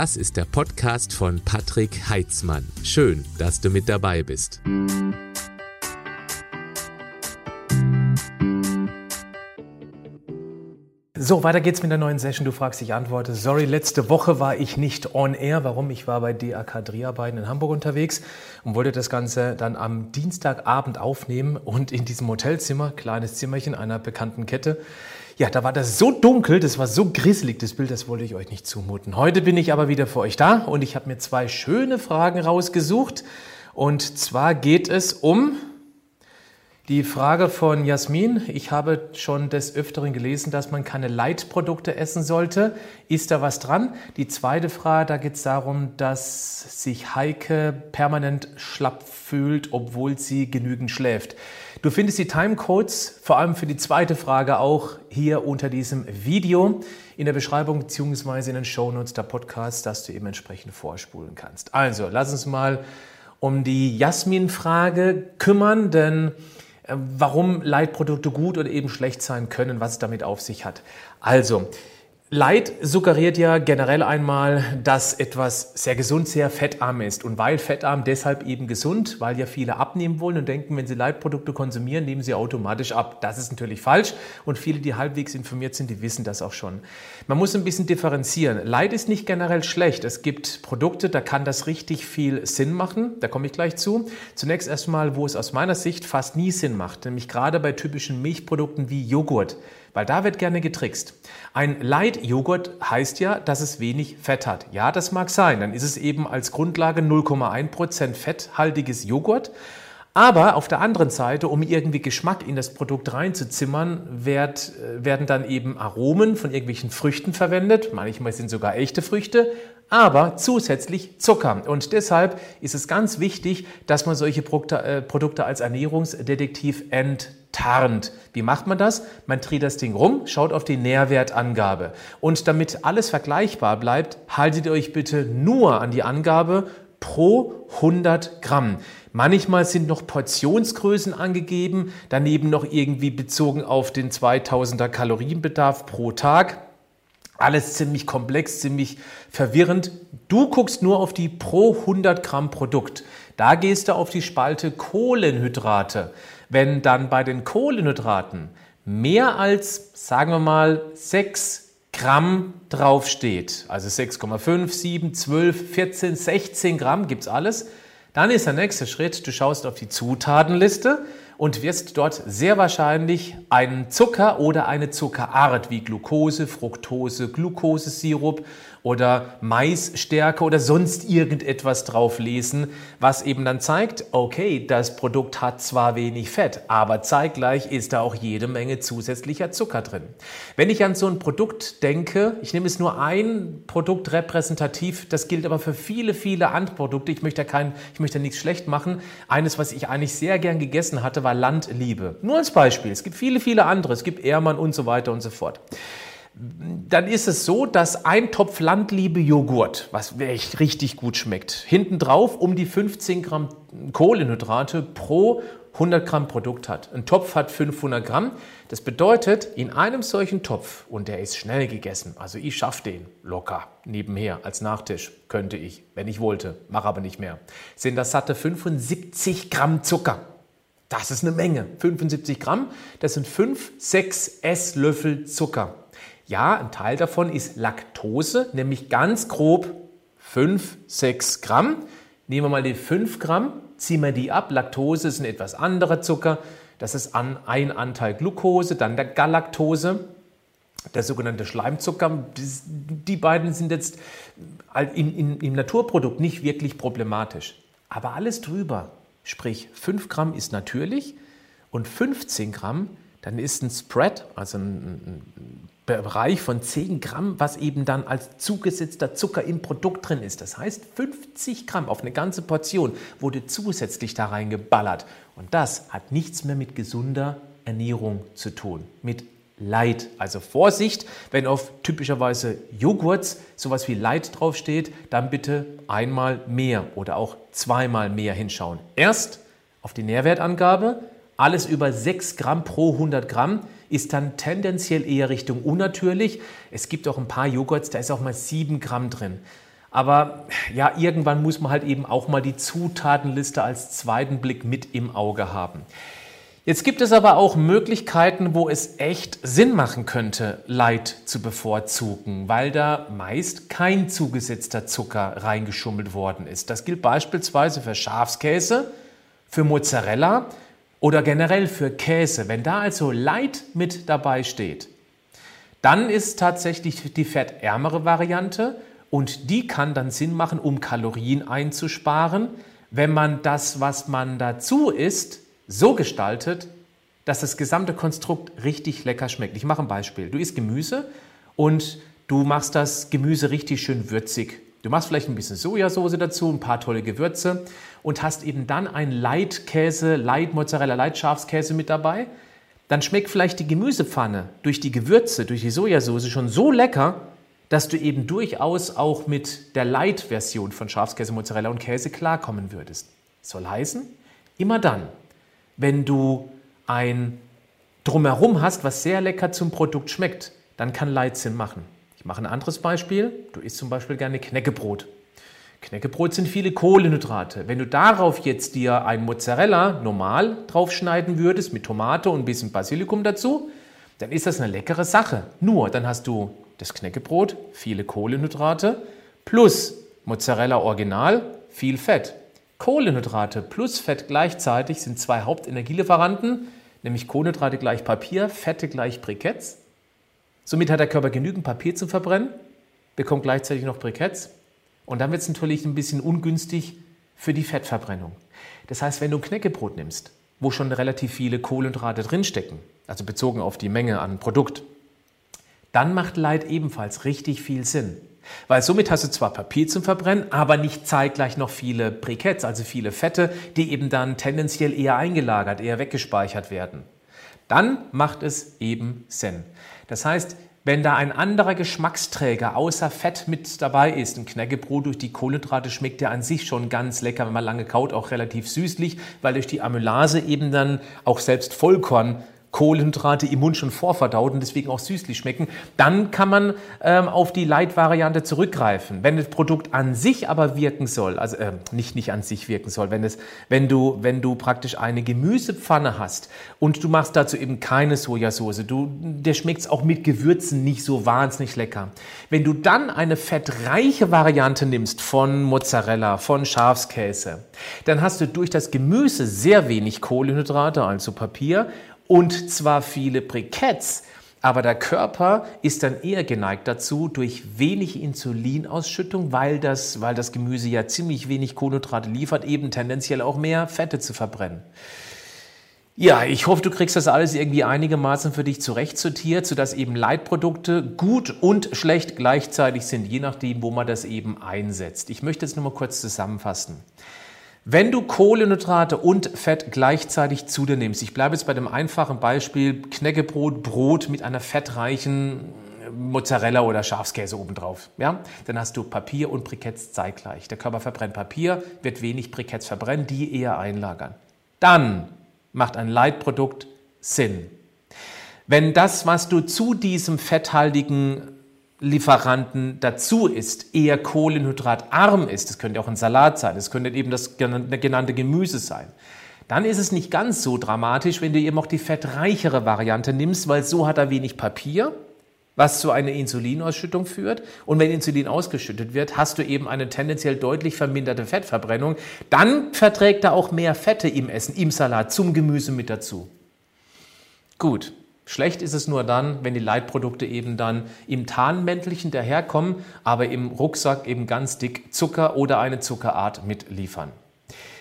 Das ist der Podcast von Patrick Heitzmann. Schön, dass du mit dabei bist. So, weiter geht's mit der neuen Session. Du fragst, ich antworte. Sorry, letzte Woche war ich nicht on air. Warum? Ich war bei DAK Dreharbeiten in Hamburg unterwegs und wollte das Ganze dann am Dienstagabend aufnehmen und in diesem Hotelzimmer, kleines Zimmerchen einer bekannten Kette. Ja, da war das so dunkel, das war so grisselig, das Bild, das wollte ich euch nicht zumuten. Heute bin ich aber wieder für euch da und ich habe mir zwei schöne Fragen rausgesucht. Und zwar geht es um die Frage von Jasmin. Ich habe schon des Öfteren gelesen, dass man keine Leitprodukte essen sollte. Ist da was dran? Die zweite Frage, da geht es darum, dass sich Heike permanent schlapp fühlt, obwohl sie genügend schläft. Du findest die Timecodes vor allem für die zweite Frage auch hier unter diesem Video in der Beschreibung bzw. in den Shownotes der Podcast, dass du eben entsprechend vorspulen kannst. Also, lass uns mal um die Jasmin-Frage kümmern, denn warum Leitprodukte gut oder eben schlecht sein können, was es damit auf sich hat. Also, Light suggeriert ja generell einmal, dass etwas sehr gesund, sehr fettarm ist. Und weil fettarm deshalb eben gesund, weil ja viele abnehmen wollen und denken, wenn sie Leitprodukte konsumieren, nehmen sie automatisch ab. Das ist natürlich falsch. Und viele, die halbwegs informiert sind, die wissen das auch schon. Man muss ein bisschen differenzieren. Light ist nicht generell schlecht. Es gibt Produkte, da kann das richtig viel Sinn machen. Da komme ich gleich zu. Zunächst erstmal, wo es aus meiner Sicht fast nie Sinn macht. Nämlich gerade bei typischen Milchprodukten wie Joghurt weil da wird gerne getrickst. Ein Light-Joghurt heißt ja, dass es wenig Fett hat. Ja, das mag sein. Dann ist es eben als Grundlage 0,1% fetthaltiges Joghurt. Aber auf der anderen Seite, um irgendwie Geschmack in das Produkt reinzuzimmern, werd, äh, werden dann eben Aromen von irgendwelchen Früchten verwendet. Manchmal sind sogar echte Früchte, aber zusätzlich Zucker. Und deshalb ist es ganz wichtig, dass man solche äh, Produkte als Ernährungsdetektiv enttarnt. Wie macht man das? Man dreht das Ding rum, schaut auf die Nährwertangabe. Und damit alles vergleichbar bleibt, haltet ihr euch bitte nur an die Angabe pro 100 Gramm. Manchmal sind noch Portionsgrößen angegeben, daneben noch irgendwie bezogen auf den 2000er Kalorienbedarf pro Tag. Alles ziemlich komplex, ziemlich verwirrend. Du guckst nur auf die pro 100 Gramm Produkt. Da gehst du auf die Spalte Kohlenhydrate. Wenn dann bei den Kohlenhydraten mehr als, sagen wir mal, 6 Gramm draufsteht, also 6,5, 7, 12, 14, 16 Gramm gibt's alles, dann ist der nächste Schritt, du schaust auf die Zutatenliste und wirst dort sehr wahrscheinlich einen Zucker oder eine Zuckerart wie Glucose, Fructose, Glukosesirup oder Maisstärke oder sonst irgendetwas drauf lesen, was eben dann zeigt, okay, das Produkt hat zwar wenig Fett, aber zeitgleich ist da auch jede Menge zusätzlicher Zucker drin. Wenn ich an so ein Produkt denke, ich nehme es nur ein Produkt repräsentativ, das gilt aber für viele, viele andere Produkte. Ich möchte kein, ich möchte nichts schlecht machen. Eines, was ich eigentlich sehr gern gegessen hatte, war Landliebe. Nur als Beispiel. Es gibt viele, viele andere. Es gibt Ehrmann und so weiter und so fort dann ist es so, dass ein Topf Landliebe Joghurt, was echt richtig gut schmeckt, hinten drauf um die 15 Gramm Kohlenhydrate pro 100 Gramm Produkt hat. Ein Topf hat 500 Gramm. Das bedeutet, in einem solchen Topf, und der ist schnell gegessen, also ich schaffe den locker nebenher als Nachtisch, könnte ich, wenn ich wollte, mache aber nicht mehr, sind das satte 75 Gramm Zucker. Das ist eine Menge. 75 Gramm, das sind 5, 6 Esslöffel Zucker. Ja, ein Teil davon ist Laktose, nämlich ganz grob 5, 6 Gramm. Nehmen wir mal die 5 Gramm, ziehen wir die ab. Laktose ist ein etwas anderer Zucker. Das ist ein Anteil Glucose, dann der Galaktose, der sogenannte Schleimzucker. Die beiden sind jetzt in, in, im Naturprodukt nicht wirklich problematisch. Aber alles drüber, sprich 5 Gramm ist natürlich und 15 Gramm, dann ist ein Spread, also ein, ein Bereich von 10 Gramm, was eben dann als zugesetzter Zucker im Produkt drin ist. Das heißt, 50 Gramm auf eine ganze Portion wurde zusätzlich da reingeballert. Und das hat nichts mehr mit gesunder Ernährung zu tun, mit Light. Also Vorsicht, wenn auf typischerweise Joghurts sowas wie Light draufsteht, dann bitte einmal mehr oder auch zweimal mehr hinschauen. Erst auf die Nährwertangabe, alles über 6 Gramm pro 100 Gramm ist dann tendenziell eher Richtung unnatürlich. Es gibt auch ein paar Joghurts, da ist auch mal 7 Gramm drin. Aber ja, irgendwann muss man halt eben auch mal die Zutatenliste als zweiten Blick mit im Auge haben. Jetzt gibt es aber auch Möglichkeiten, wo es echt Sinn machen könnte, Light zu bevorzugen, weil da meist kein zugesetzter Zucker reingeschummelt worden ist. Das gilt beispielsweise für Schafskäse, für Mozzarella oder generell für Käse. Wenn da also Light mit dabei steht, dann ist tatsächlich die fettärmere Variante und die kann dann Sinn machen, um Kalorien einzusparen, wenn man das, was man dazu isst, so gestaltet, dass das gesamte Konstrukt richtig lecker schmeckt. Ich mache ein Beispiel. Du isst Gemüse und du machst das Gemüse richtig schön würzig. Du machst vielleicht ein bisschen Sojasauce dazu, ein paar tolle Gewürze und hast eben dann ein Leitkäse, Light Mozzarella, Light Schafskäse mit dabei. Dann schmeckt vielleicht die Gemüsepfanne durch die Gewürze, durch die Sojasauce schon so lecker, dass du eben durchaus auch mit der Light-Version von Schafskäse, Mozzarella und Käse klarkommen würdest. Soll heißen, immer dann, wenn du ein Drumherum hast, was sehr lecker zum Produkt schmeckt, dann kann Light Sinn machen. Ich mache ein anderes Beispiel. Du isst zum Beispiel gerne Knäckebrot. Knäckebrot sind viele Kohlenhydrate. Wenn du darauf jetzt dir ein Mozzarella normal draufschneiden würdest, mit Tomate und ein bisschen Basilikum dazu, dann ist das eine leckere Sache. Nur, dann hast du das Knäckebrot, viele Kohlenhydrate, plus Mozzarella Original, viel Fett. Kohlenhydrate plus Fett gleichzeitig sind zwei Hauptenergielieferanten, nämlich Kohlenhydrate gleich Papier, Fette gleich Briketts. Somit hat der Körper genügend Papier zum Verbrennen, bekommt gleichzeitig noch Briketts. Und dann wird es natürlich ein bisschen ungünstig für die Fettverbrennung. Das heißt, wenn du ein Knäckebrot nimmst, wo schon relativ viele Kohlenhydrate drinstecken, also bezogen auf die Menge an Produkt, dann macht Light ebenfalls richtig viel Sinn. Weil somit hast du zwar Papier zum Verbrennen, aber nicht zeitgleich noch viele Briketts, also viele Fette, die eben dann tendenziell eher eingelagert, eher weggespeichert werden. Dann macht es eben Sinn. Das heißt, wenn da ein anderer Geschmacksträger außer Fett mit dabei ist, ein Knäckebrot durch die Kohlenhydrate schmeckt der an sich schon ganz lecker, wenn man lange kaut, auch relativ süßlich, weil durch die Amylase eben dann auch selbst Vollkorn Kohlenhydrate im Mund schon vorverdaut und deswegen auch süßlich schmecken, dann kann man ähm, auf die Light-Variante zurückgreifen. Wenn das Produkt an sich aber wirken soll, also äh, nicht nicht an sich wirken soll, wenn es, wenn du wenn du praktisch eine Gemüsepfanne hast und du machst dazu eben keine Sojasauce, du der schmeckt auch mit Gewürzen nicht so wahnsinnig lecker. Wenn du dann eine fettreiche Variante nimmst von Mozzarella, von Schafskäse, dann hast du durch das Gemüse sehr wenig Kohlenhydrate, also Papier und zwar viele Briketts, aber der Körper ist dann eher geneigt dazu, durch wenig Insulinausschüttung, weil das, weil das Gemüse ja ziemlich wenig Kohlenhydrate liefert, eben tendenziell auch mehr Fette zu verbrennen. Ja, ich hoffe, du kriegst das alles irgendwie einigermaßen für dich zurechtsortiert, sodass eben Leitprodukte gut und schlecht gleichzeitig sind, je nachdem, wo man das eben einsetzt. Ich möchte jetzt nur mal kurz zusammenfassen. Wenn du Kohlenhydrate und Fett gleichzeitig zu dir nimmst, ich bleibe jetzt bei dem einfachen Beispiel Knäckebrot, Brot mit einer fettreichen Mozzarella oder Schafskäse obendrauf, ja, dann hast du Papier und Briketts zeitgleich. Der Körper verbrennt Papier, wird wenig Briketts verbrennen, die eher einlagern. Dann macht ein Leitprodukt Sinn. Wenn das, was du zu diesem fetthaltigen Lieferanten dazu ist, eher kohlenhydratarm ist, das könnte auch ein Salat sein, das könnte eben das genannte Gemüse sein, dann ist es nicht ganz so dramatisch, wenn du eben auch die fettreichere Variante nimmst, weil so hat er wenig Papier, was zu einer Insulinausschüttung führt. Und wenn Insulin ausgeschüttet wird, hast du eben eine tendenziell deutlich verminderte Fettverbrennung. Dann verträgt er auch mehr Fette im Essen, im Salat, zum Gemüse mit dazu. Gut, Schlecht ist es nur dann, wenn die Leitprodukte eben dann im Tarnmäntelchen daherkommen, aber im Rucksack eben ganz dick Zucker oder eine Zuckerart mitliefern.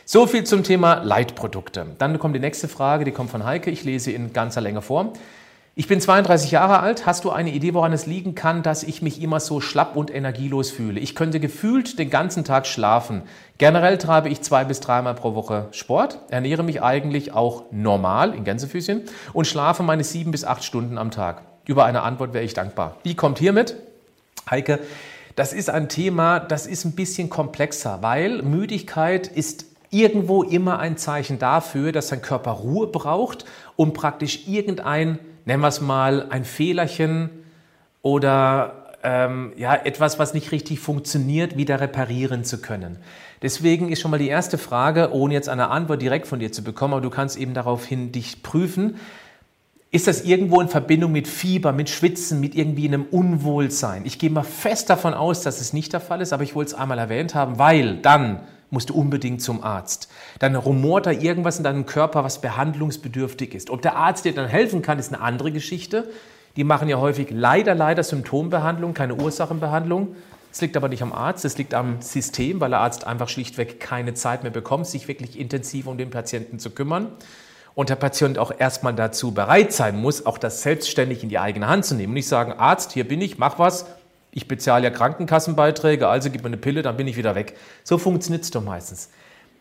So viel zum Thema Leitprodukte. Dann kommt die nächste Frage, die kommt von Heike. Ich lese in ganzer Länge vor. Ich bin 32 Jahre alt. Hast du eine Idee, woran es liegen kann, dass ich mich immer so schlapp und energielos fühle? Ich könnte gefühlt den ganzen Tag schlafen. Generell treibe ich zwei bis dreimal pro Woche Sport, ernähre mich eigentlich auch normal in Gänsefüßchen und schlafe meine sieben bis acht Stunden am Tag. Über eine Antwort wäre ich dankbar. Wie kommt hiermit? Heike, das ist ein Thema, das ist ein bisschen komplexer, weil Müdigkeit ist irgendwo immer ein Zeichen dafür, dass dein Körper Ruhe braucht, um praktisch irgendein nennen wir es mal, ein Fehlerchen oder ähm, ja, etwas, was nicht richtig funktioniert, wieder reparieren zu können. Deswegen ist schon mal die erste Frage, ohne jetzt eine Antwort direkt von dir zu bekommen, aber du kannst eben daraufhin dich prüfen. Ist das irgendwo in Verbindung mit Fieber, mit Schwitzen, mit irgendwie einem Unwohlsein? Ich gehe mal fest davon aus, dass es nicht der Fall ist, aber ich wollte es einmal erwähnt haben, weil dann musst du unbedingt zum Arzt. Dann rumort da irgendwas in deinem Körper, was behandlungsbedürftig ist. Ob der Arzt dir dann helfen kann, ist eine andere Geschichte. Die machen ja häufig leider, leider Symptombehandlung, keine Ursachenbehandlung. Es liegt aber nicht am Arzt, es liegt am System, weil der Arzt einfach schlichtweg keine Zeit mehr bekommt, sich wirklich intensiv um den Patienten zu kümmern und der Patient auch erstmal dazu bereit sein muss, auch das selbstständig in die eigene Hand zu nehmen. Nicht sagen, Arzt, hier bin ich, mach was, ich bezahle ja Krankenkassenbeiträge, also gib mir eine Pille, dann bin ich wieder weg. So funktioniert es doch meistens.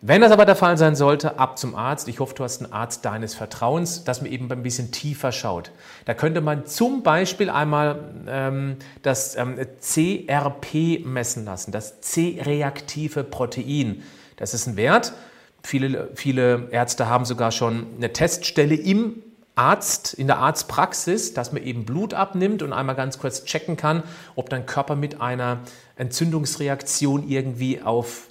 Wenn das aber der Fall sein sollte, ab zum Arzt. Ich hoffe, du hast einen Arzt deines Vertrauens, dass man eben ein bisschen tiefer schaut. Da könnte man zum Beispiel einmal ähm, das ähm, CRP messen lassen, das C-reaktive Protein. Das ist ein Wert, Viele, viele Ärzte haben sogar schon eine Teststelle im Arzt, in der Arztpraxis, dass man eben Blut abnimmt und einmal ganz kurz checken kann, ob dein Körper mit einer Entzündungsreaktion irgendwie auf,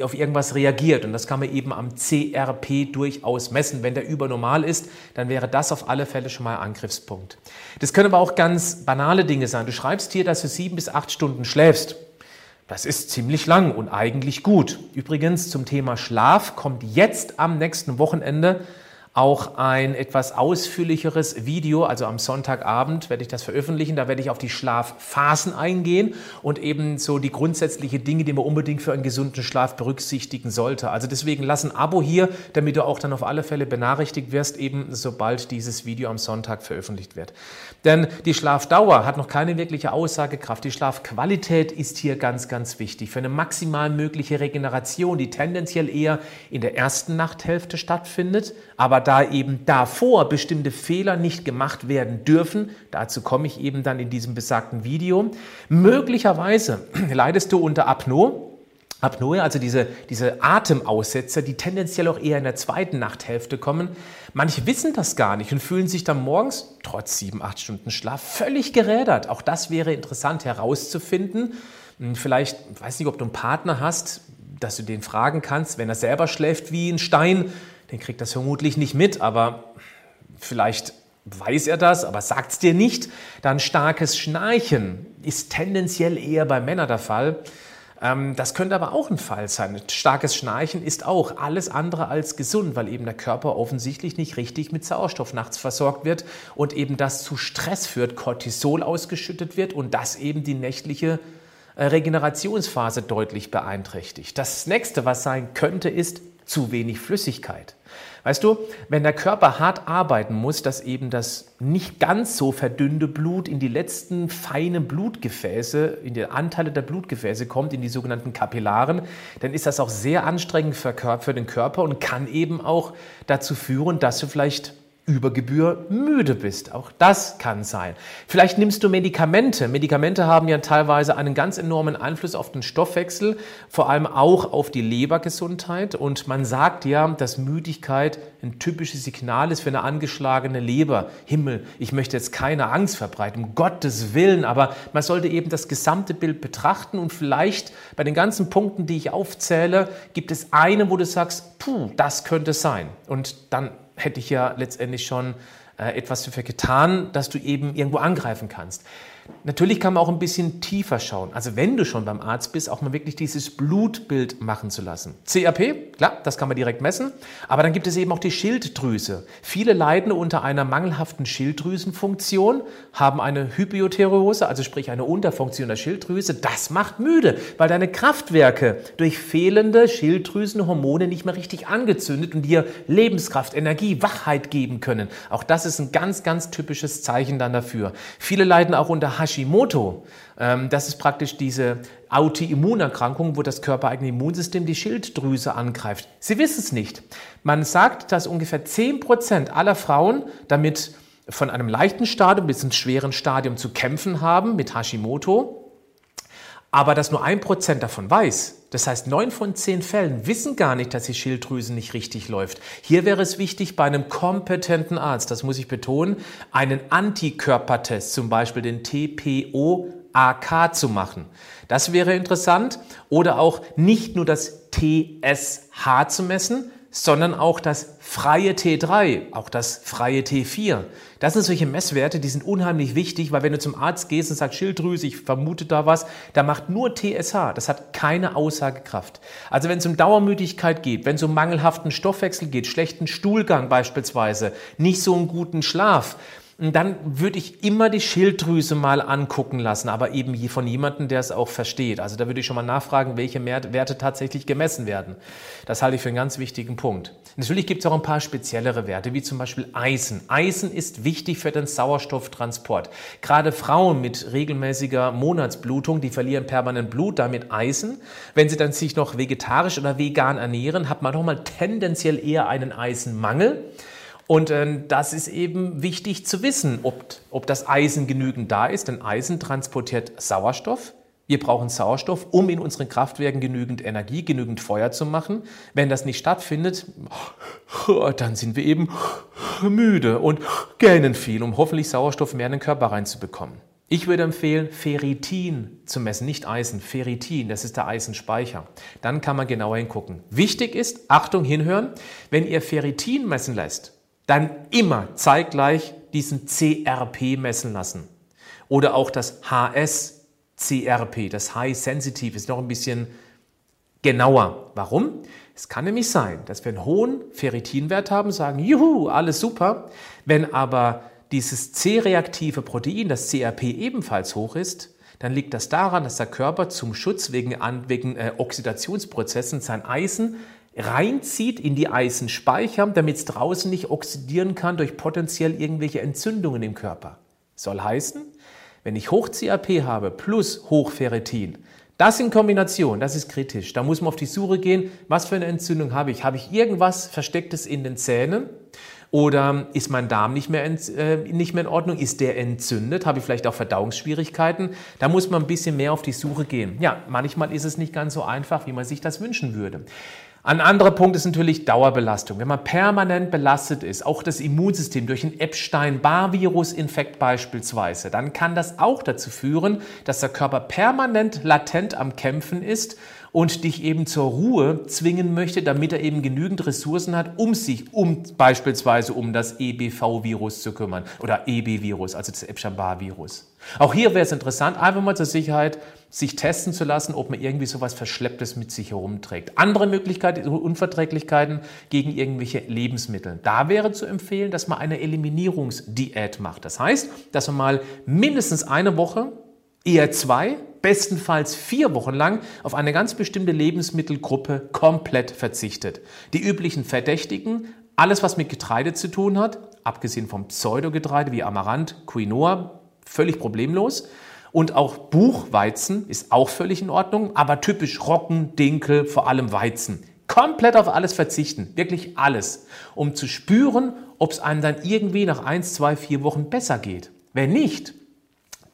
auf irgendwas reagiert. Und das kann man eben am CRP durchaus messen. Wenn der übernormal ist, dann wäre das auf alle Fälle schon mal Angriffspunkt. Das können aber auch ganz banale Dinge sein. Du schreibst hier, dass du sieben bis acht Stunden schläfst. Das ist ziemlich lang und eigentlich gut. Übrigens zum Thema Schlaf kommt jetzt am nächsten Wochenende auch ein etwas ausführlicheres Video, also am Sonntagabend werde ich das veröffentlichen. Da werde ich auf die Schlafphasen eingehen und eben so die grundsätzlichen Dinge, die man unbedingt für einen gesunden Schlaf berücksichtigen sollte. Also deswegen lass ein Abo hier, damit du auch dann auf alle Fälle benachrichtigt wirst, eben sobald dieses Video am Sonntag veröffentlicht wird. Denn die Schlafdauer hat noch keine wirkliche Aussagekraft. Die Schlafqualität ist hier ganz, ganz wichtig. Für eine maximal mögliche Regeneration, die tendenziell eher in der ersten Nachthälfte stattfindet, aber da eben davor bestimmte Fehler nicht gemacht werden dürfen, dazu komme ich eben dann in diesem besagten Video, möglicherweise leidest du unter Apnoe, Apnoe, also diese, diese Atemaussetzer, die tendenziell auch eher in der zweiten Nachthälfte kommen. Manche wissen das gar nicht und fühlen sich dann morgens, trotz sieben, acht Stunden Schlaf, völlig gerädert. Auch das wäre interessant herauszufinden. Hm, vielleicht, ich weiß nicht, ob du einen Partner hast, dass du den fragen kannst, wenn er selber schläft wie ein Stein, den kriegt das vermutlich nicht mit, aber vielleicht weiß er das, aber sagt es dir nicht. Dann starkes Schnarchen ist tendenziell eher bei Männern der Fall. Ähm, das könnte aber auch ein Fall sein. Starkes Schnarchen ist auch alles andere als gesund, weil eben der Körper offensichtlich nicht richtig mit Sauerstoff nachts versorgt wird und eben das zu Stress führt, Cortisol ausgeschüttet wird und das eben die nächtliche äh, Regenerationsphase deutlich beeinträchtigt. Das nächste, was sein könnte, ist zu wenig Flüssigkeit. Weißt du, wenn der Körper hart arbeiten muss, dass eben das nicht ganz so verdünnte Blut in die letzten feinen Blutgefäße, in die Anteile der Blutgefäße kommt, in die sogenannten Kapillaren, dann ist das auch sehr anstrengend für, den Körper und kann eben auch dazu führen, dass du vielleicht über Gebühr müde bist. Auch das kann sein. Vielleicht nimmst du Medikamente. Medikamente haben ja teilweise einen ganz enormen Einfluss auf den Stoffwechsel, vor allem auch auf die Lebergesundheit. Und man sagt ja, dass Müdigkeit ein typisches Signal ist für eine angeschlagene Leber. Himmel, ich möchte jetzt keine Angst verbreiten, um Gottes Willen, aber man sollte eben das gesamte Bild betrachten und vielleicht bei den ganzen Punkten, die ich aufzähle, gibt es eine, wo du sagst, puh, das könnte sein. Und dann hätte ich ja letztendlich schon äh, etwas dafür getan, dass du eben irgendwo angreifen kannst. Natürlich kann man auch ein bisschen tiefer schauen. Also wenn du schon beim Arzt bist, auch mal wirklich dieses Blutbild machen zu lassen. CRP, klar, das kann man direkt messen. Aber dann gibt es eben auch die Schilddrüse. Viele leiden unter einer mangelhaften Schilddrüsenfunktion, haben eine Hypothereose, also sprich eine Unterfunktion der Schilddrüse. Das macht müde, weil deine Kraftwerke durch fehlende Schilddrüsenhormone nicht mehr richtig angezündet und dir Lebenskraft, Energie, Wachheit geben können. Auch das ist ein ganz, ganz typisches Zeichen dann dafür. Viele leiden auch unter Hashimoto. Ähm, das ist praktisch diese Autoimmunerkrankung, wo das körpereigene Immunsystem die Schilddrüse angreift. Sie wissen es nicht. Man sagt, dass ungefähr 10% aller Frauen damit von einem leichten Stadium bis ins schweren Stadium zu kämpfen haben mit Hashimoto, aber dass nur ein Prozent davon weiß. Das heißt, neun von zehn Fällen wissen gar nicht, dass die Schilddrüse nicht richtig läuft. Hier wäre es wichtig, bei einem kompetenten Arzt, das muss ich betonen, einen Antikörpertest, zum Beispiel den TPO TAK zu machen. Das wäre interessant. Oder auch nicht nur das TSH zu messen, sondern auch das freie T3, auch das freie T4. Das sind solche Messwerte, die sind unheimlich wichtig, weil wenn du zum Arzt gehst und sagst Schilddrüse, ich vermute da was, da macht nur TSH. Das hat keine Aussagekraft. Also wenn es um Dauermüdigkeit geht, wenn es um mangelhaften Stoffwechsel geht, schlechten Stuhlgang beispielsweise, nicht so einen guten Schlaf, dann würde ich immer die Schilddrüse mal angucken lassen, aber eben von jemandem, der es auch versteht. Also da würde ich schon mal nachfragen, welche Werte tatsächlich gemessen werden. Das halte ich für einen ganz wichtigen Punkt. Natürlich gibt es auch ein paar speziellere Werte, wie zum Beispiel Eisen. Eisen ist wichtig für den Sauerstofftransport. Gerade Frauen mit regelmäßiger Monatsblutung, die verlieren permanent Blut, damit Eisen. Wenn sie dann sich noch vegetarisch oder vegan ernähren, hat man doch mal tendenziell eher einen Eisenmangel. Und äh, das ist eben wichtig zu wissen, ob, ob das Eisen genügend da ist, denn Eisen transportiert Sauerstoff. Wir brauchen Sauerstoff, um in unseren Kraftwerken genügend Energie, genügend Feuer zu machen. Wenn das nicht stattfindet, dann sind wir eben müde und gähnen viel, um hoffentlich Sauerstoff mehr in den Körper reinzubekommen. Ich würde empfehlen, Ferritin zu messen, nicht Eisen, Ferritin, das ist der Eisenspeicher. Dann kann man genauer hingucken. Wichtig ist, Achtung, hinhören, wenn ihr Ferritin messen lässt, dann immer zeitgleich diesen CRP messen lassen. Oder auch das HS-CRP, das High Sensitive, ist noch ein bisschen genauer. Warum? Es kann nämlich sein, dass wir einen hohen Ferritinwert haben, sagen, juhu, alles super. Wenn aber dieses C-reaktive Protein, das CRP, ebenfalls hoch ist, dann liegt das daran, dass der Körper zum Schutz wegen, wegen äh, Oxidationsprozessen sein Eisen reinzieht in die Eisenspeicher, damit es draußen nicht oxidieren kann durch potenziell irgendwelche Entzündungen im Körper. Soll heißen, wenn ich Hoch-CRP habe plus Hochferritin, das in Kombination, das ist kritisch. Da muss man auf die Suche gehen, was für eine Entzündung habe ich. Habe ich irgendwas Verstecktes in den Zähnen? Oder ist mein Darm nicht mehr, äh, nicht mehr in Ordnung? Ist der entzündet? Habe ich vielleicht auch Verdauungsschwierigkeiten? Da muss man ein bisschen mehr auf die Suche gehen. Ja, manchmal ist es nicht ganz so einfach, wie man sich das wünschen würde. Ein anderer Punkt ist natürlich Dauerbelastung. Wenn man permanent belastet ist, auch das Immunsystem durch einen Epstein-Barr-Virus-Infekt beispielsweise, dann kann das auch dazu führen, dass der Körper permanent latent am Kämpfen ist und dich eben zur Ruhe zwingen möchte, damit er eben genügend Ressourcen hat, um sich um beispielsweise um das EBV-Virus zu kümmern oder EB-Virus, also das Epstein-Barr-Virus. Auch hier wäre es interessant, einfach mal zur Sicherheit sich testen zu lassen, ob man irgendwie sowas Verschlepptes mit sich herumträgt. Andere Möglichkeit, Unverträglichkeiten gegen irgendwelche Lebensmittel. Da wäre zu empfehlen, dass man eine Eliminierungsdiät macht. Das heißt, dass man mal mindestens eine Woche, eher zwei, bestenfalls vier Wochen lang auf eine ganz bestimmte Lebensmittelgruppe komplett verzichtet. Die üblichen Verdächtigen, alles was mit Getreide zu tun hat, abgesehen vom Pseudogetreide wie Amaranth, Quinoa, völlig problemlos. Und auch Buchweizen ist auch völlig in Ordnung, aber typisch Roggen, Dinkel, vor allem Weizen. Komplett auf alles verzichten, wirklich alles, um zu spüren, ob es einem dann irgendwie nach eins, zwei, vier Wochen besser geht. Wenn nicht,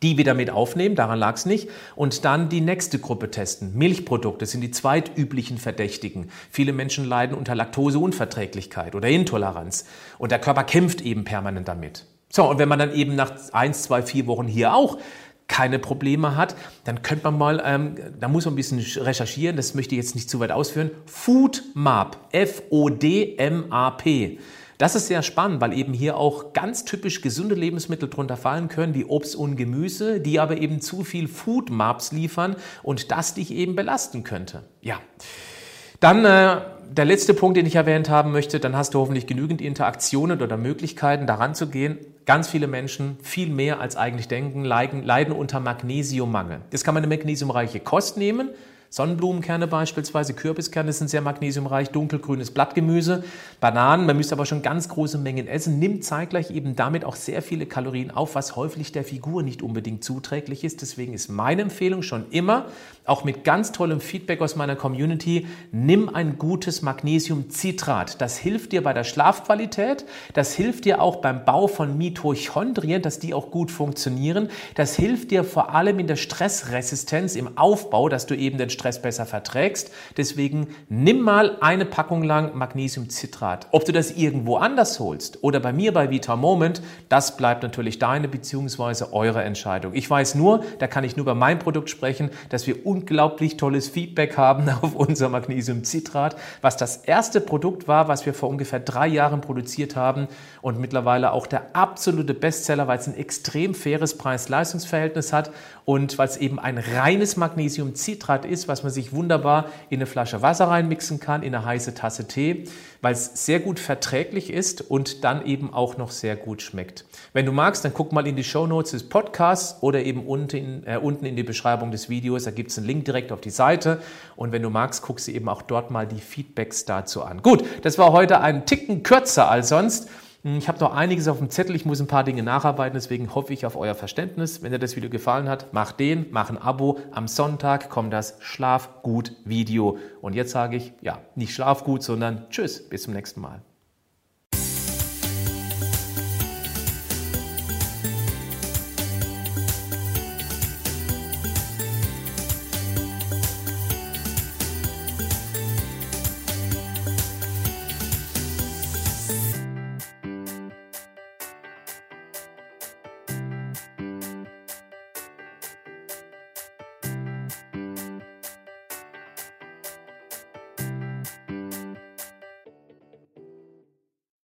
die wieder mit aufnehmen, daran lag es nicht, und dann die nächste Gruppe testen. Milchprodukte sind die zweitüblichen Verdächtigen. Viele Menschen leiden unter Laktoseunverträglichkeit oder Intoleranz und der Körper kämpft eben permanent damit. So, und wenn man dann eben nach eins, zwei, vier Wochen hier auch keine Probleme hat, dann könnte man mal, ähm, da muss man ein bisschen recherchieren, das möchte ich jetzt nicht zu weit ausführen, FoodMap, F-O-D-M-A-P. Das ist sehr spannend, weil eben hier auch ganz typisch gesunde Lebensmittel drunter fallen können, wie Obst und Gemüse, die aber eben zu viel Food Maps liefern und das dich eben belasten könnte. Ja. Dann äh, der letzte Punkt, den ich erwähnt haben möchte, dann hast du hoffentlich genügend Interaktionen oder Möglichkeiten, daran zu gehen. Ganz viele Menschen, viel mehr als eigentlich denken, leiden, leiden unter Magnesiummangel. Jetzt kann man eine magnesiumreiche Kost nehmen, Sonnenblumenkerne beispielsweise, Kürbiskerne sind sehr magnesiumreich, dunkelgrünes Blattgemüse, Bananen, man müsste aber schon ganz große Mengen essen, nimmt zeitgleich eben damit auch sehr viele Kalorien auf, was häufig der Figur nicht unbedingt zuträglich ist. Deswegen ist meine Empfehlung schon immer, auch mit ganz tollem Feedback aus meiner Community, nimm ein gutes Magnesiumcitrat. Das hilft dir bei der Schlafqualität, das hilft dir auch beim Bau von Mitochondrien, dass die auch gut funktionieren. Das hilft dir vor allem in der Stressresistenz, im Aufbau, dass du eben den Stress besser verträgst. Deswegen nimm mal eine Packung lang Magnesiumcitrat. Ob du das irgendwo anders holst oder bei mir bei Vita Moment, das bleibt natürlich deine bzw. eure Entscheidung. Ich weiß nur, da kann ich nur über mein Produkt sprechen, dass wir unglaublich tolles Feedback haben auf unser Magnesiumcitrat, was das erste Produkt war, was wir vor ungefähr drei Jahren produziert haben und mittlerweile auch der absolute Bestseller, weil es ein extrem faires Preis-Leistungs-Verhältnis hat und weil es eben ein reines Magnesiumcitrat ist, was man sich wunderbar in eine Flasche Wasser reinmixen kann, in eine heiße Tasse Tee, weil es sehr gut verträglich ist und dann eben auch noch sehr gut schmeckt. Wenn du magst, dann guck mal in die Show Notes des Podcasts oder eben unten, äh, unten in die Beschreibung des Videos. Da gibt es einen Link direkt auf die Seite. Und wenn du magst, guckst du eben auch dort mal die Feedbacks dazu an. Gut, das war heute ein Ticken kürzer als sonst. Hm, ich habe noch einiges auf dem Zettel, ich muss ein paar Dinge nacharbeiten, deswegen hoffe ich auf euer Verständnis. Wenn dir das Video gefallen hat, mach den, mach ein Abo. Am Sonntag kommt das Schlafgut-Video. Und jetzt sage ich, ja, nicht Schlafgut, sondern Tschüss, bis zum nächsten Mal.